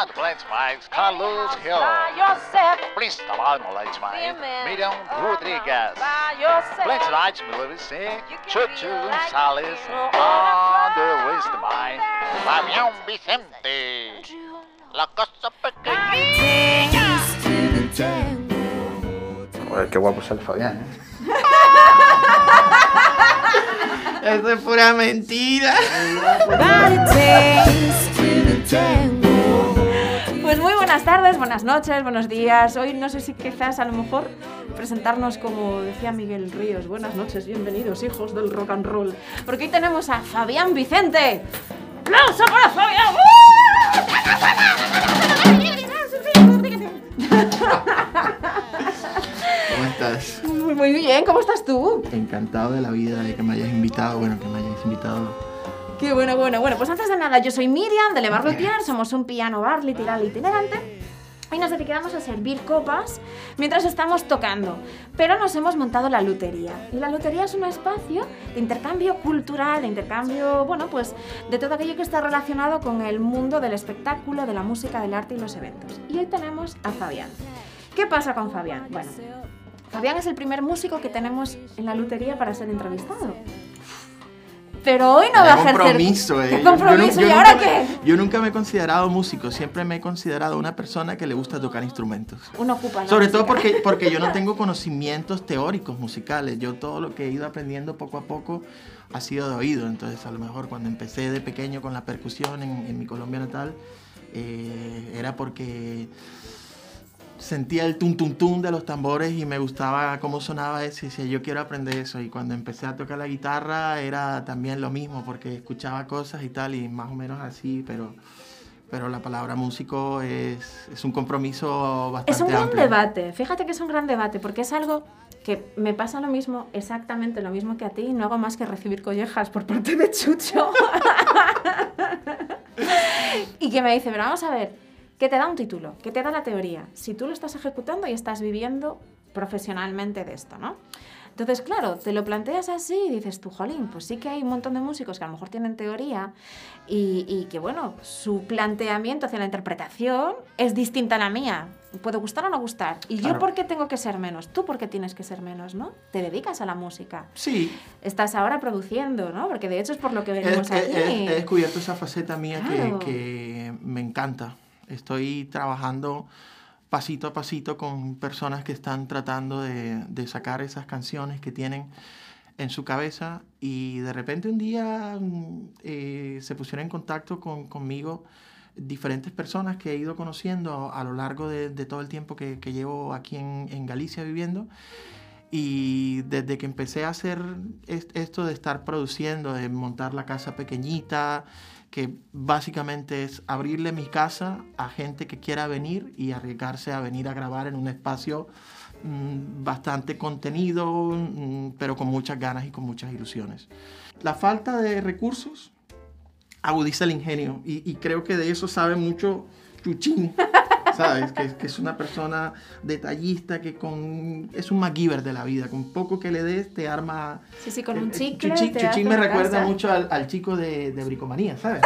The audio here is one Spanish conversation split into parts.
You At can Glens Mike's Carlos by Hill. yourself. Principal Lights Be a Mike, man. Miriam Rodriguez. By yourself. Glens Nights, Melissa, You can Chuchu you on the West Mine, Fabián Vicente. La cosa pequeña. Joder, qué guapo sale Fabián, ¿eh? Eso es pura mentira. Muy buenas tardes, buenas noches, buenos días. Hoy no sé si quizás a lo mejor presentarnos como decía Miguel Ríos. Buenas noches, bienvenidos hijos del rock and roll. Porque hoy tenemos a Fabián Vicente. ¡Aplauso para Fabián! ¿Cómo estás? Muy, bien, ¿cómo estás tú? Encantado de la vida de que me hayas invitado. Bueno, que me hayáis invitado. Qué bueno, bueno, bueno. Pues antes de nada, yo soy Miriam de Le Bar Luthier, somos un piano bar literal itinerante. Y nos dedicamos a servir copas mientras estamos tocando. Pero nos hemos montado la lutería. Y la lutería es un espacio de intercambio cultural, de intercambio, bueno, pues de todo aquello que está relacionado con el mundo del espectáculo, de la música, del arte y los eventos. Y hoy tenemos a Fabián. ¿Qué pasa con Fabián? Bueno, Fabián es el primer músico que tenemos en la lutería para ser entrevistado. Pero hoy no va a compromiso, eh. ¿Qué Yo- yo compromiso? ¿Y ahora qué? me- yo nunca me he considerado músico, siempre me he considerado una persona que le gusta tocar instrumentos. Uno ocupa Sobre todo porque, porque yo no tengo conocimientos teóricos musicales. Yo todo lo que he ido aprendiendo poco a poco ha sido de oído. Entonces, a lo mejor cuando empecé de pequeño con la percusión en, en mi Colombia natal, eh, era porque sentía el tum tum tum de los tambores y me gustaba cómo sonaba eso y decía yo quiero aprender eso y cuando empecé a tocar la guitarra era también lo mismo porque escuchaba cosas y tal y más o menos así pero pero la palabra músico es, es un compromiso bastante Es un gran amplio. debate, fíjate que es un gran debate, porque es algo que me pasa lo mismo, exactamente lo mismo que a ti, y no hago más que recibir collejas por parte de Chucho. y que me dice, pero vamos a ver, que te da un título, que te da la teoría, si tú lo estás ejecutando y estás viviendo profesionalmente de esto, ¿no? Entonces, claro, te lo planteas así y dices tú, jolín, pues sí que hay un montón de músicos que a lo mejor tienen teoría y, y que, bueno, su planteamiento hacia la interpretación es distinta a la mía. Puede gustar o no gustar. ¿Y yo por qué tengo que ser menos? ¿Tú por qué tienes que ser menos, no? Te dedicas a la música. Sí, Estás ahora produciendo, ¿no? Porque de hecho es por lo que venimos aquí. he- he descubierto esa faceta mía que, me encanta. Estoy trabajando pasito a pasito con personas que están tratando de, de sacar esas canciones que tienen en su cabeza y de repente un día mm, eh, se pusieron en contacto con, conmigo diferentes personas que he ido conociendo a, a lo largo de, de todo el tiempo que, que llevo aquí en, en Galicia viviendo. Y desde que empecé a hacer est- esto de estar produciendo, de montar la casa pequeñita, que básicamente es abrirle mi casa a gente que quiera venir y arriesgarse a venir a grabar en un espacio mm, bastante contenido, mm, pero con muchas ganas y con muchas ilusiones. La falta de recursos agudiza el ingenio y, y creo que de eso sabe mucho Chuchín. ¿Sabes? Que, que es una persona detallista, que con, es un MacGyver de la vida. Con poco que le des, te arma. Sí, sí, con un Eh, chicle Chuchín, te Chuchín hace me recuerda casa. mucho al, al chico de, de Bricomanía, ¿sabes?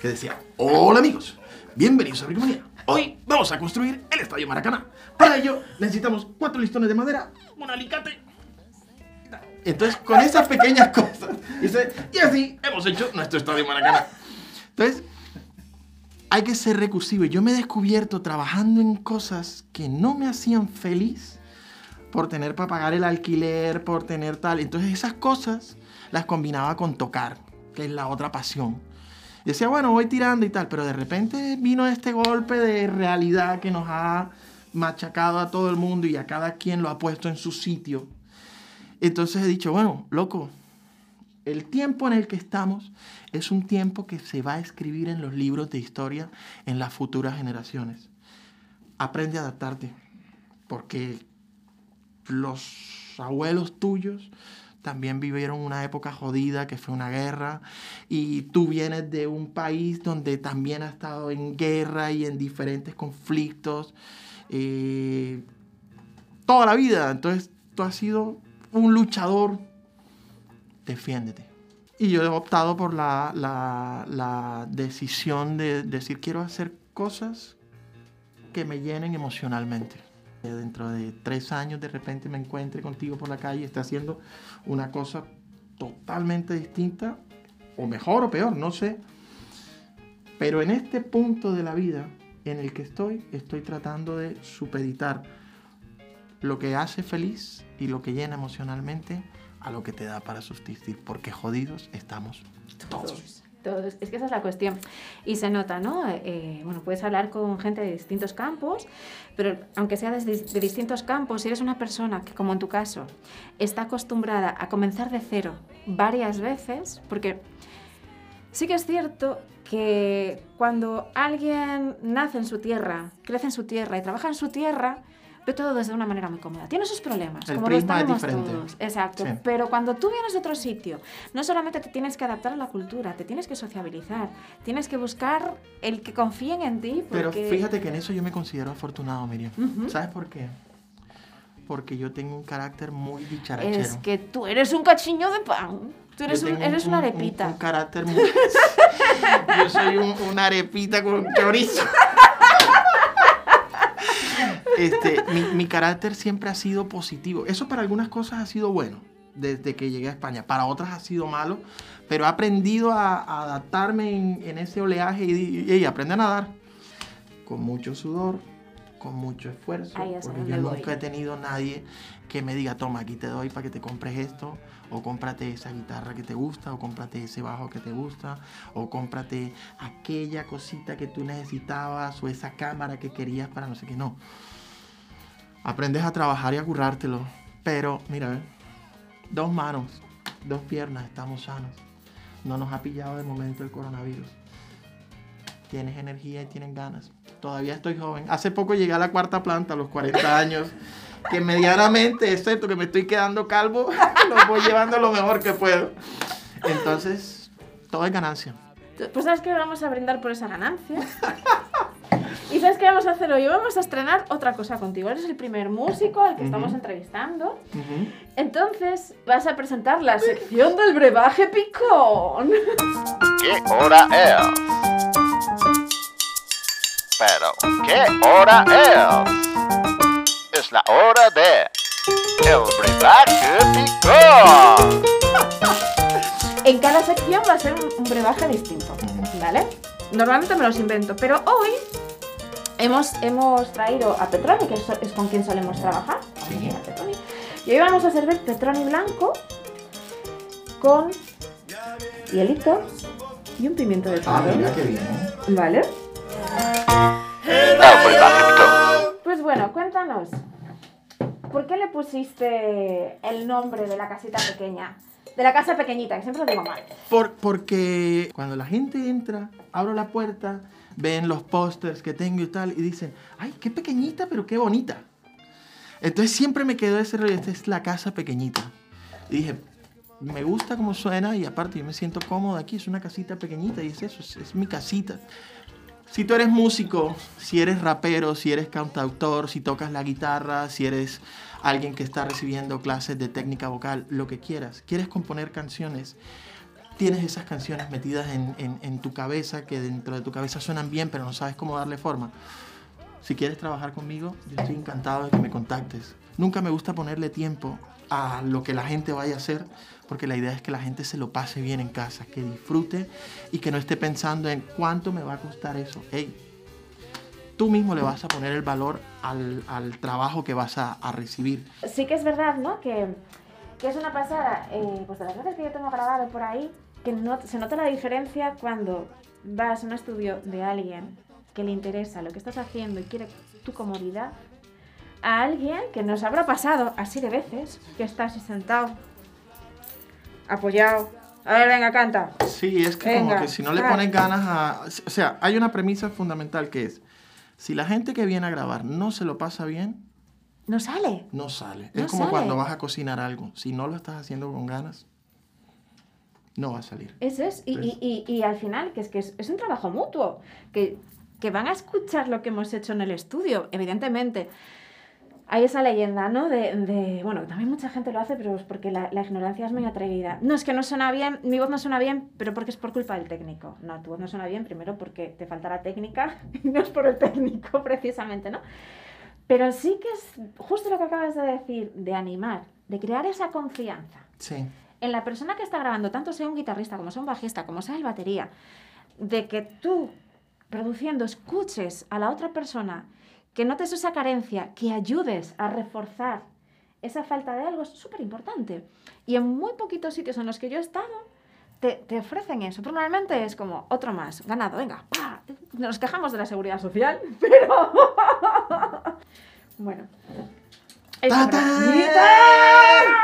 Que decía: Hola amigos, bienvenidos a Bricomanía. Hoy vamos a construir el Estadio Maracaná. Para ello necesitamos cuatro listones de madera, un alicate. Entonces, con esas pequeñas cosas, dice, y así hemos hecho nuestro Estadio Maracaná. Entonces, hay que ser recursivo. Yo me he descubierto trabajando en cosas que no me hacían feliz por tener para pagar el alquiler, por tener tal. Entonces esas cosas las combinaba con tocar, que es la otra pasión. Y decía, bueno, voy tirando y tal, pero de repente vino este golpe de realidad que nos ha machacado a todo el mundo y a cada quien lo ha puesto en su sitio. Entonces he dicho, bueno, loco, el tiempo en el que estamos es un tiempo que se va a escribir en los libros de historia en las futuras generaciones. Aprende a adaptarte, porque los abuelos tuyos también vivieron una época jodida que fue una guerra y tú vienes de un país donde también ha estado en guerra y en diferentes conflictos eh, toda la vida. Entonces tú has sido un luchador. Defiéndete. Y yo he optado por la, la- decisión de decir quiero hacer cosas que me llenen emocionalmente. Que Dentro de tres años de repente me encuentre contigo por la calle y esté haciendo una cosa totalmente distinta, o mejor o peor, no sé. Pero en este punto de la vida en el que estoy, estoy tratando de supeditar lo que hace feliz y lo que llena emocionalmente a lo que te da para subsistir, porque jodidos estamos todos. Todos. Es que esa es la cuestión. Y se nota, ¿no? Eh, bueno, puedes hablar con gente de distintos campos, pero aunque sea desde de distintos campos, si eres una persona que, como en tu caso, está acostumbrada a comenzar de cero varias veces, porque sí que es cierto que cuando alguien nace en su tierra, crece en su tierra y trabaja en su tierra, ve todo desde una manera muy cómoda. Tiene sus problemas, El como es tenemos todos. Exacto. Sí. Pero cuando tú vienes de otro sitio, no solamente te tienes que adaptar a la cultura, te tienes que sociabilizar, tienes que buscar el que confíen en ti. Pero porque- fíjate que en eso yo me considero afortunado, Miriam. Ujú. ¿Sabes por qué? Porque yo tengo un carácter muy dicharachero. Es que tú eres un cachiño de pan. Tú eres, un- eres un- una un- arepita. Un, carácter muy... yo soy un- una arepita con chorizo. Este, mi, mi carácter siempre ha sido positivo. Eso para algunas cosas ha sido bueno desde que llegué a España. Para otras ha sido malo, pero he aprendido a, a adaptarme en, en ese oleaje y, y, a nadar con mucho sudor, con mucho esfuerzo. Ahí es a porque yo voy. nunca he tenido nadie que me diga, toma, aquí te doy para que te compres esto, o cómprate esa guitarra que te gusta, o cómprate ese bajo que te gusta, o cómprate aquella cosita que tú necesitabas, o esa cámara que querías para no sé qué. No. Aprendes a trabajar y a currártelo. Pero, mira, dos manos, dos piernas, estamos sanos. No nos ha pillado de momento el coronavirus. Tienes energía y tienes ganas. Todavía estoy joven. Hace poco llegué a la cuarta planta, a los 40 años. Que medianamente, excepto que me estoy quedando calvo, lo voy llevando lo mejor que puedo. Entonces, todo es ganancia. Pues sabes que vamos a brindar por esa ganancia. Y sabes qué vamos a hacer hoy? Vamos a estrenar otra cosa contigo. Eres el primer músico al que estamos entrevistando. Entonces vas a presentar la sección del brebaje picón. ¿Qué hora es? Pero, ¿qué hora es? Es la hora de el brebaje picón. En cada sección va a ser un, un brebaje distinto, ¿vale? Normalmente me los invento, pero hoy hemos, hemos traído a Petroni, que es, es con quien solemos trabajar. Sí. Y hoy vamos a servir Petroni blanco con hielitos y un pimiento de Ah, mira qué bien. ¿Vale? Brebaje picón. Pues bueno, cuéntanos. ¿Por qué le pusiste el nombre de la casita pequeña? De la casa pequeñita, que siempre lo digo mal. Por, porque cuando la gente entra, abro la puerta, ven los pósters que tengo y tal, y dicen, ay, qué pequeñita, pero qué bonita. Entonces siempre me quedó ese rollo, esta es la casa pequeñita. Y dije, me gusta cómo suena y aparte yo me siento cómodo aquí, es una casita pequeñita y es eso, es, es mi casita. Si tú eres músico, si eres rapero, si eres cantautor, si tocas la guitarra, si eres alguien que está recibiendo clases de técnica vocal, lo que quieras, quieres componer canciones, tienes esas canciones metidas en, en- en tu cabeza que dentro de tu cabeza suenan bien, pero no sabes cómo darle forma. Si quieres trabajar conmigo, yo estoy encantado de que me contactes. Nunca me gusta ponerle tiempo a lo que la gente vaya a hacer, porque la idea es que la gente se lo pase bien en casa, que disfrute y que no esté pensando en cuánto me va a costar eso. Hey, tú mismo le vas a poner el valor al, al trabajo que vas a, a recibir. Sí que es verdad, ¿no? Que, que es una pasada, eh, pues de las veces que yo tengo grabado por ahí, que no, se nota la diferencia cuando vas a un estudio de alguien que le interesa lo que estás haciendo y quiere tu comodidad, a alguien que nos habrá pasado así de veces, que está así sentado, apoyado. A ver, venga, canta. Sí, es que Venga, como que si no le pones ganas a... O sea, hay una premisa fundamental que es, si la gente que viene a grabar no se lo pasa bien, No sale. no sale. No es como sale. cuando vas a cocinar algo. Si no lo estás haciendo con ganas, no va a salir. Eso es, y, Pues- y- y- y al final, que es que es, es un trabajo mutuo, que, que van a escuchar lo que hemos hecho en el estudio, evidentemente. hay esa leyenda, ¿no? De, de- bueno, también mucha gente lo hace, pero es porque la, la ignorancia es muy atrevida. No, es que no suena bien, mi voz no suena bien, pero porque es por culpa del técnico. No, tu voz no suena bien, primero porque te falta la técnica, y no es por el técnico precisamente, ¿no? Pero sí que es justo lo que acabas de decir, de animar, de crear esa confianza Sí. En la persona que está grabando, tanto sea un guitarrista como sea un bajista, como sea el batería, de que tú, produciendo, escuches a la otra persona, que notes esa carencia, que ayudes a reforzar esa falta de algo, es súper importante. Y en muy poquitos sitios en los que yo he estado, te, te ofrecen eso. Pero normalmente es como, otro más, ganado, venga, ¡pa! Nos quejamos de la seguridad social, pero... bueno ¡Ta, para- ta! ¡Guitarra!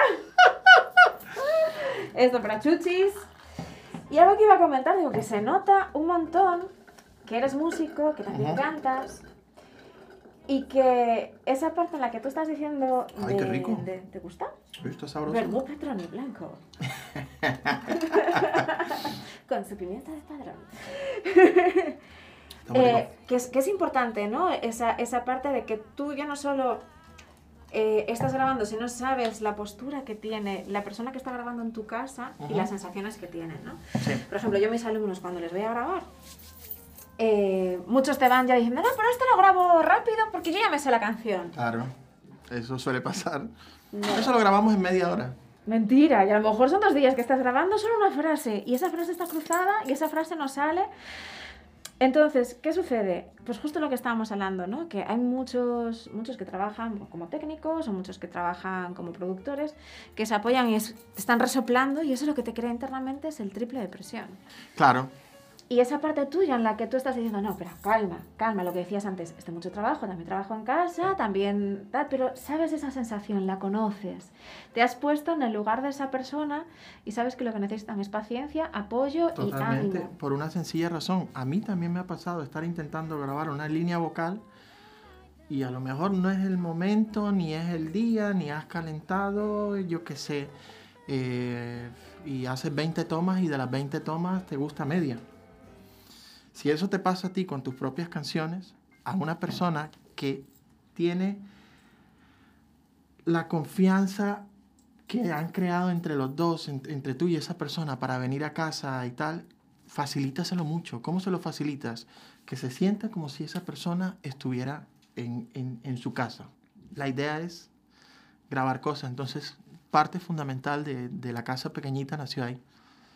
Esto para chuchis. Y algo que iba a comentar, digo que se nota un montón que eres músico, que también cantas. Y que esa parte en la que tú estás diciendo Ay, qué rico. de- ¿Te gusta? ¿Esto es sabroso? Vermú blanco. Con su pimienta de padrón. Eh, que, es, que es importante, ¿no? Esa, esa parte de que tú ya no solo eh, estás grabando, sino sabes la postura que tiene la persona que está grabando en tu casa y las sensaciones que tienen, ¿no? Sí. Por ejemplo, yo mis alumnos cuando les voy a grabar, eh, muchos te van ya diciendo, no, pero esto lo grabo rápido porque yo ya me sé la canción. Claro. Eso suele pasar. No. Eso lo grabamos en media hora. Mentira, y a lo mejor son dos días que estás grabando solo una frase y esa frase está cruzada y esa frase no sale. Entonces, ¿qué sucede? Pues justo lo que estábamos hablando, ¿no? Que hay muchos, muchos que trabajan como técnicos o muchos que trabajan como productores que se apoyan y es- están resoplando y eso lo que te crea internamente es el triple de presión. Claro. Y esa parte tuya en la que tú estás diciendo, no, pero calma, calma, lo que decías antes, este mucho trabajo, también trabajo en casa, también tal, pero sabes esa sensación, la conoces. Te has puesto en el lugar de esa persona y sabes que lo que necesitan es paciencia, apoyo y Totalmente. ánimo. Por una sencilla razón. A mí también me ha pasado estar intentando grabar una línea vocal y a lo mejor no es el momento, ni es el día, ni has calentado, yo qué sé. eh, y haces 20 tomas y de las 20 tomas te gusta media. Si eso te pasa a ti con tus propias canciones, a una persona que tiene la confianza que han creado entre los dos, en- entre tú y esa persona para venir a casa y tal, facilítaselo mucho. ¿Cómo se lo facilitas? Que se sienta como si esa persona estuviera en, en- en su casa. La idea es grabar cosas, entonces parte fundamental de, de la casa pequeñita nació ahí,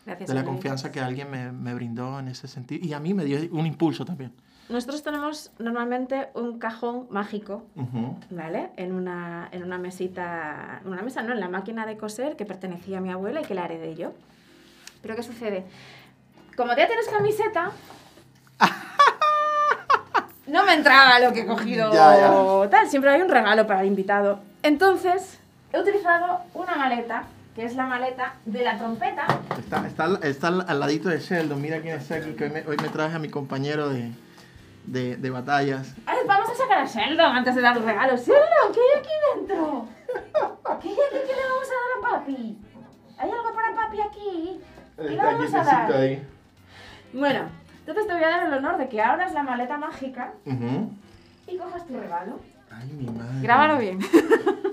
Gracias. de la confianza que alguien me, me brindó en ese sentido y a mí me dio un impulso también. Nosotros tenemos normalmente un cajón mágico, Ujú. ¿vale? En una, en una mesita, en una mesa, no, en la máquina de coser que pertenecía a mi abuela y que la heredé yo. Pero ¿qué sucede? Como ya tienes camiseta, no me entraba lo que he cogido Ya, ya. tal, siempre hay un regalo para el invitado. Entonces, he utilizado una maleta, que es la maleta de la trompeta. Está, está, al- está al, ladito de Sheldon. Mira quién está aquí, que hoy me, hoy me traje a mi compañero de, de, de batallas. Ay, vamos a sacar a Sheldon antes de dar los regalos. Sheldon, ¿qué hay aquí dentro? ¿Qué hay aquí que le vamos a dar a papi? ¿Hay algo para papi aquí? ¿Qué le vamos a dar? ahí. Bueno, entonces te voy a dar el honor de que abras la maleta mágica y cojas tu regalo. Ay, mi madre. Grábalo bien.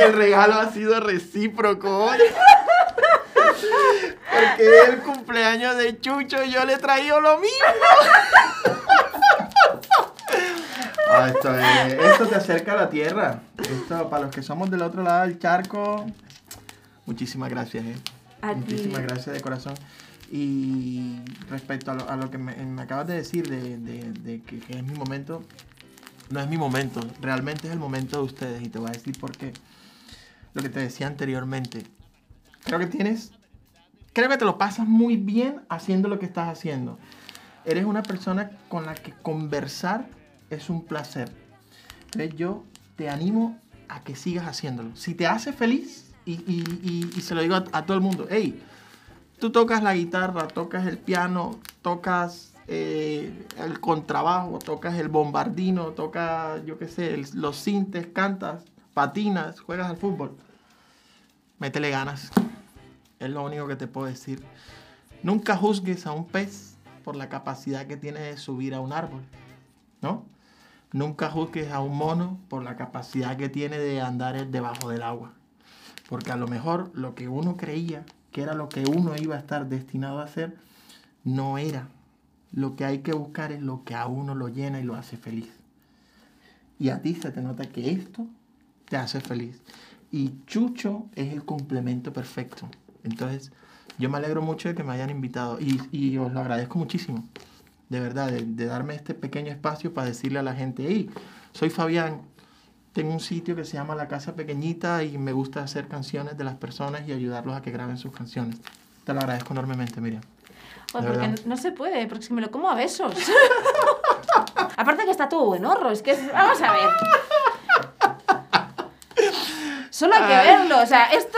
el regalo ha sido recíproco. Porque es el cumpleaños de Chucho y yo le he traído lo mismo. Ah, esto, es- esto te acerca a la tierra. Esto, para los que somos del otro lado del charco, muchísimas gracias. eh. A ti. Muchísimas gracias de corazón. Y respecto a lo, a lo que me, me acabas de decir, de, de- de que, que es mi momento, no es mi momento, realmente es el momento de ustedes y te voy a decir por qué. Lo que te decía anteriormente. Creo que tienes, creo que te lo pasas muy bien haciendo lo que estás haciendo. Eres una persona con la que conversar es un placer. Entonces yo te animo a que sigas haciéndolo. Si te hace feliz, y, y- y- y se lo digo a, a todo el mundo, hey, tú tocas la guitarra, tocas el piano, tocas eh, el contrabajo, tocas el bombardino, tocas, yo qué sé, el- los sintes, cantas, patinas, juegas al fútbol, métele ganas. Es lo único que te puedo decir. Nunca juzgues a un pez por la capacidad que tiene de subir a un árbol, ¿no? Nunca juzgues a un mono por la capacidad que tiene de andar debajo del agua. Porque a lo mejor lo que uno creía que era lo que uno iba a estar destinado a hacer, no era. Lo que hay que buscar es lo que a uno lo llena y lo hace feliz. Y a ti se te nota que esto te hace feliz. Y Chucho es el complemento perfecto. Entonces, yo me alegro mucho de que me hayan invitado y, y os lo agradezco muchísimo. De verdad, de, de, darme este pequeño espacio para decirle a la gente, hey, soy Fabián, tengo un sitio que se llama La Casa Pequeñita y me gusta hacer canciones de las personas y ayudarlos a que graben sus canciones. Te lo agradezco enormemente, Miriam. Pues porque no se puede, porque si me lo como a besos. Aparte que está todo buenorro, es que vamos a ver. Solo hay que verlo, o sea, esto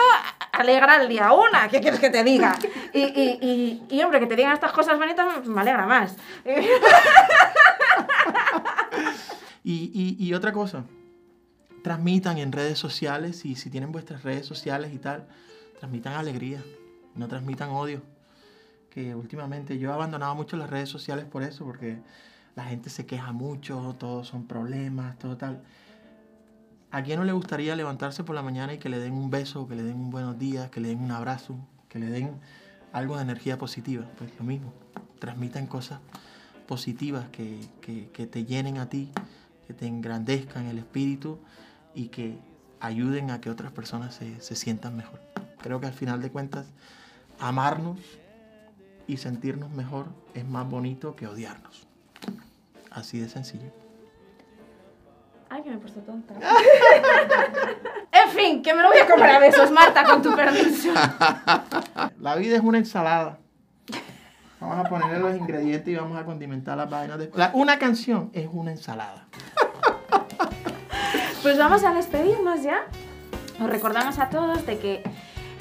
alegra el día una, ¿qué quieres que te diga? Y, y, y, y hombre, que te digan estas cosas bonitas me alegra más. y, y otra cosa, transmitan en redes sociales y si tienen vuestras redes sociales y tal, transmitan alegría, no transmitan odio. Que últimamente yo he abandonado mucho las redes sociales por eso, porque la gente se queja mucho, todos son problemas, todo tal. ¿A quién no le gustaría levantarse por la mañana y que le den un beso, que le den un buenos días, que le den un abrazo, que le den algo de energía positiva? Pues lo mismo, transmitan cosas positivas que, que, te llenen a ti, que te engrandezcan el espíritu y que ayuden a que otras personas se, se, sientan mejor. Creo que al final de cuentas, amarnos y sentirnos mejor es más bonito que odiarnos. Así de sencillo. Ay, que me he puesto tonta. en fin, que me lo voy a comer a besos, Marta, con tu permiso. La vida es una ensalada. Vamos a ponerle los ingredientes y vamos a condimentar las vainas. De... La, una canción es una ensalada. Pues vamos a despedirnos ya. Os recordamos a todos de que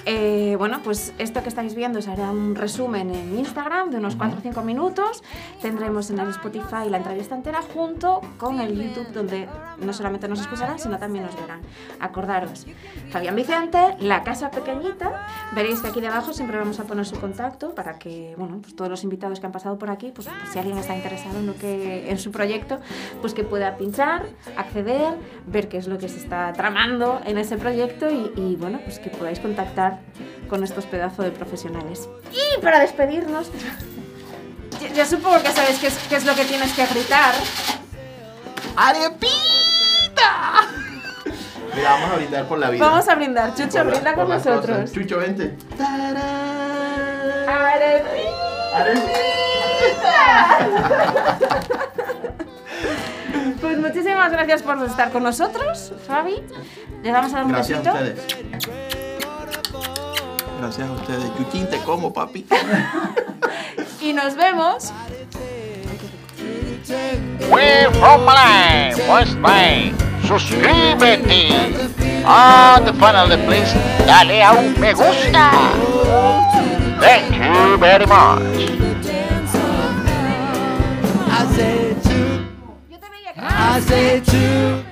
eh, bueno, pues esto que estáis viendo será un resumen en Instagram de unos 4 o 5 minutos. Tendremos en el Spotify la entrevista entera junto con el YouTube donde no solamente nos escucharán, sino también nos verán. Acordaros, Fabián Vicente, La Casa Pequeñita. Veréis que aquí debajo siempre vamos a poner su contacto para que, bueno, pues todos los invitados que han pasado por aquí, pues, pues si alguien está interesado en, lo que, en su proyecto, pues que pueda pinchar, acceder, ver qué es lo que se está tramando en ese proyecto y, y bueno, pues que podáis contactar con estos pedazos de profesionales. Y para despedirnos, ya, ya supongo que sabes qué es, qué es, lo que tienes que gritar. ¡Arepita! Mira, vamos a brindar por la vida. Vamos a brindar. Chucho, por brinda la, con nosotros. Cosas. Chucho, vente. ¡Arepita! Pues muchísimas gracias por estar con nosotros, Fabi. Les vamos a dar un gracias besito. A ustedes. Gracias a ustedes. Chuchín, te como, papi. y nos vemos. We from Malay, West Bay. Suscríbete. Ah, the final please. Dale a un me gusta. Thank you very much. I say to